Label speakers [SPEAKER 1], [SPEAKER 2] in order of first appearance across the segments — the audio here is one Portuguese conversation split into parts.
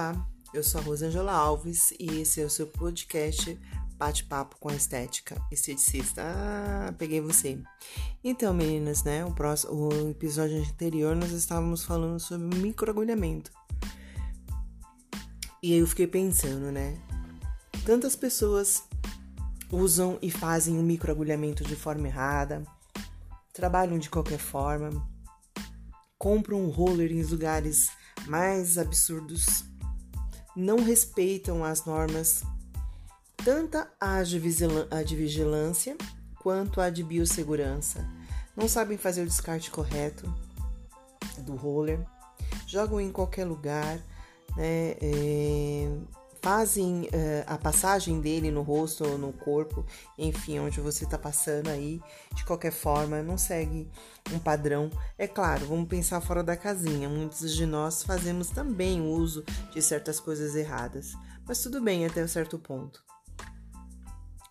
[SPEAKER 1] Olá, eu sou a Rosângela Alves e esse é o seu podcast Bate-Papo com a Estética Esteticista. Ah, peguei você. Então, meninas, né? O, próximo, o episódio anterior nós estávamos falando sobre microagulhamento. E aí eu fiquei pensando, né? Tantas pessoas usam e fazem o microagulhamento de forma errada, trabalham de qualquer forma, compram um roller em lugares mais absurdos, não respeitam as normas, tanto a de vigilância quanto a de biossegurança, não sabem fazer o descarte correto do roller, jogam em qualquer lugar, né? É, fazem uh, a passagem dele no rosto ou no corpo, enfim, onde você está passando aí, de qualquer forma, não segue um padrão. É claro, vamos pensar fora da casinha. Muitos de nós fazemos também uso de certas coisas erradas, mas tudo bem até um certo ponto.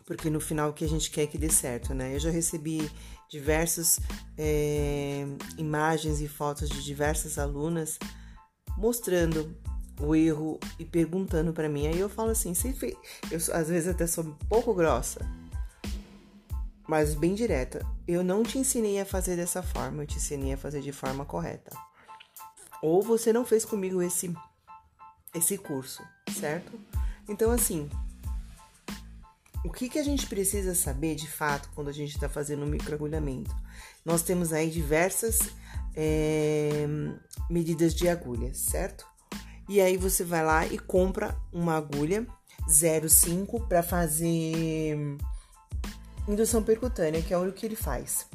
[SPEAKER 1] Porque no final o que a gente quer é que dê certo, né? Eu já recebi diversas é, imagens e fotos de diversas alunas mostrando o erro e perguntando para mim. Aí eu falo assim, fez... eu às vezes até sou um pouco grossa, mas bem direta. Eu não te ensinei a fazer dessa forma, eu te ensinei a fazer de forma correta. Ou você não fez comigo esse esse curso, certo? Então assim, o que, que a gente precisa saber de fato quando a gente está fazendo um microagulhamento? Nós temos aí diversas é, medidas de agulha, certo? E aí você vai lá e compra uma agulha 0,5 para fazer indução percutânea, que é o que ele faz.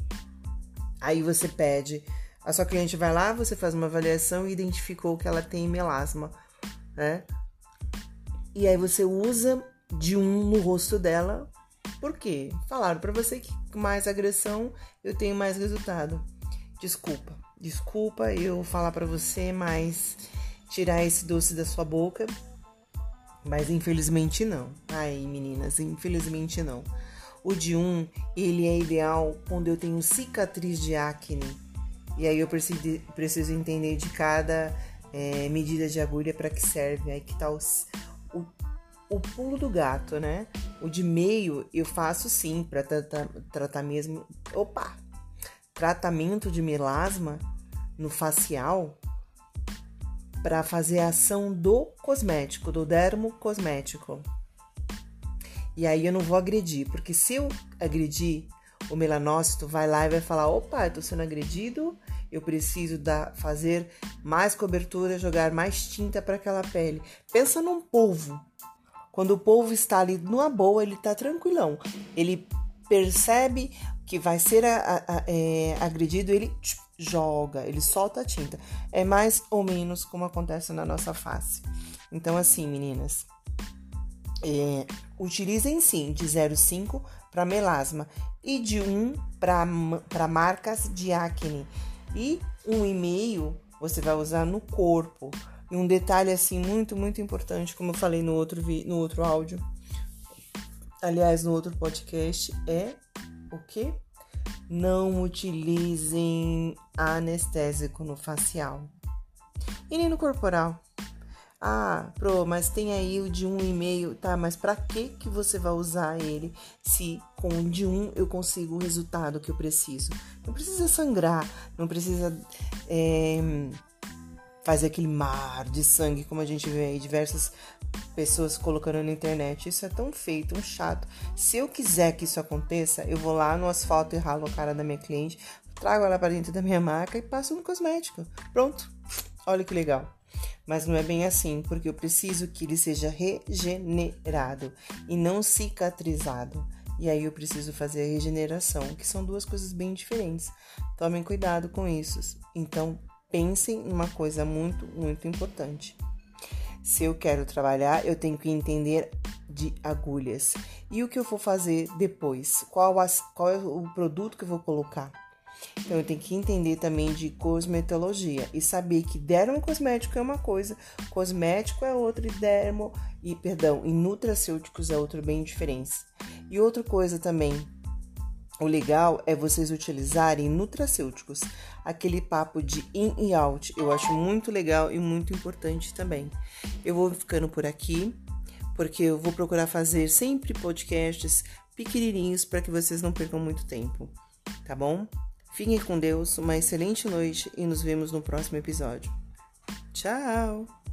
[SPEAKER 1] Aí você pede, a sua cliente vai lá, você faz uma avaliação e identificou que ela tem melasma, né? E aí você usa de um no rosto dela. Por quê? Falaram para você que mais agressão eu tenho mais resultado. Desculpa, desculpa eu falar para você, mas tirar esse doce da sua boca. Mas infelizmente não. Ai, meninas, infelizmente não. O de um, ele é ideal quando eu tenho cicatriz de acne. E aí eu preciso, entender de cada é, medida de agulha para que serve. Aí que tá os, o, o pulo do gato, né? O de meio eu faço sim para tratar, tratar mesmo. Opa! Tratamento de melasma no facial para fazer a ação do cosmético, do dermo cosmético. E aí eu não vou agredir, porque se eu agredir, o melanócito vai lá e vai falar: opa, eu tô sendo agredido, eu preciso dar, fazer mais cobertura, jogar mais tinta para aquela pele. Pensa num polvo. Quando o polvo está ali numa boa, ele tá tranquilão. Ele percebe que vai ser a, a, a, é, agredido, ele joga, ele solta a tinta. É mais ou menos como acontece na nossa face. Então, assim, meninas, é, utilizem sim de 0,5 para melasma e de 1 para marcas de acne. E 1,5 você vai usar no corpo. E um detalhe assim muito, muito importante, como eu falei no outro, no outro áudio, aliás, no outro podcast, é o que? Não utilizem anestésico no facial e nem no corporal. Ah, pro, mas tem aí o de um e meio, tá? Mas para que que você vai usar ele se com o de um eu consigo o resultado que eu preciso? Não precisa sangrar, não precisa é, fazer aquele mar de sangue como a gente vê aí diversas pessoas colocando na internet. Isso é tão feio, tão chato. Se eu quiser que isso aconteça, eu vou lá no asfalto e ralo a cara da minha cliente, trago ela para dentro da minha maca e passo no cosmético. Pronto. Olha que legal. Mas não é bem assim, porque eu preciso que ele seja regenerado e não cicatrizado. E aí eu preciso fazer a regeneração, que são duas coisas bem diferentes. Tomem cuidado com isso. Então, pensem numa coisa muito, muito importante. Se eu quero trabalhar, eu tenho que entender de agulhas. E o que eu vou fazer depois? Qual, as, qual é o produto que eu vou colocar? Então eu tenho que entender também de cosmetologia e saber que dermo cosmético é uma coisa, cosmético é outra e dermo e perdão, e nutracêuticos é outro bem diferente. E outra coisa também o legal é vocês utilizarem nutracêuticos, aquele papo de in e out. Eu acho muito legal e muito importante também. Eu vou ficando por aqui, porque eu vou procurar fazer sempre podcasts pequenininhos para que vocês não percam muito tempo, tá bom? Fiquem com Deus, uma excelente noite e nos vemos no próximo episódio. Tchau!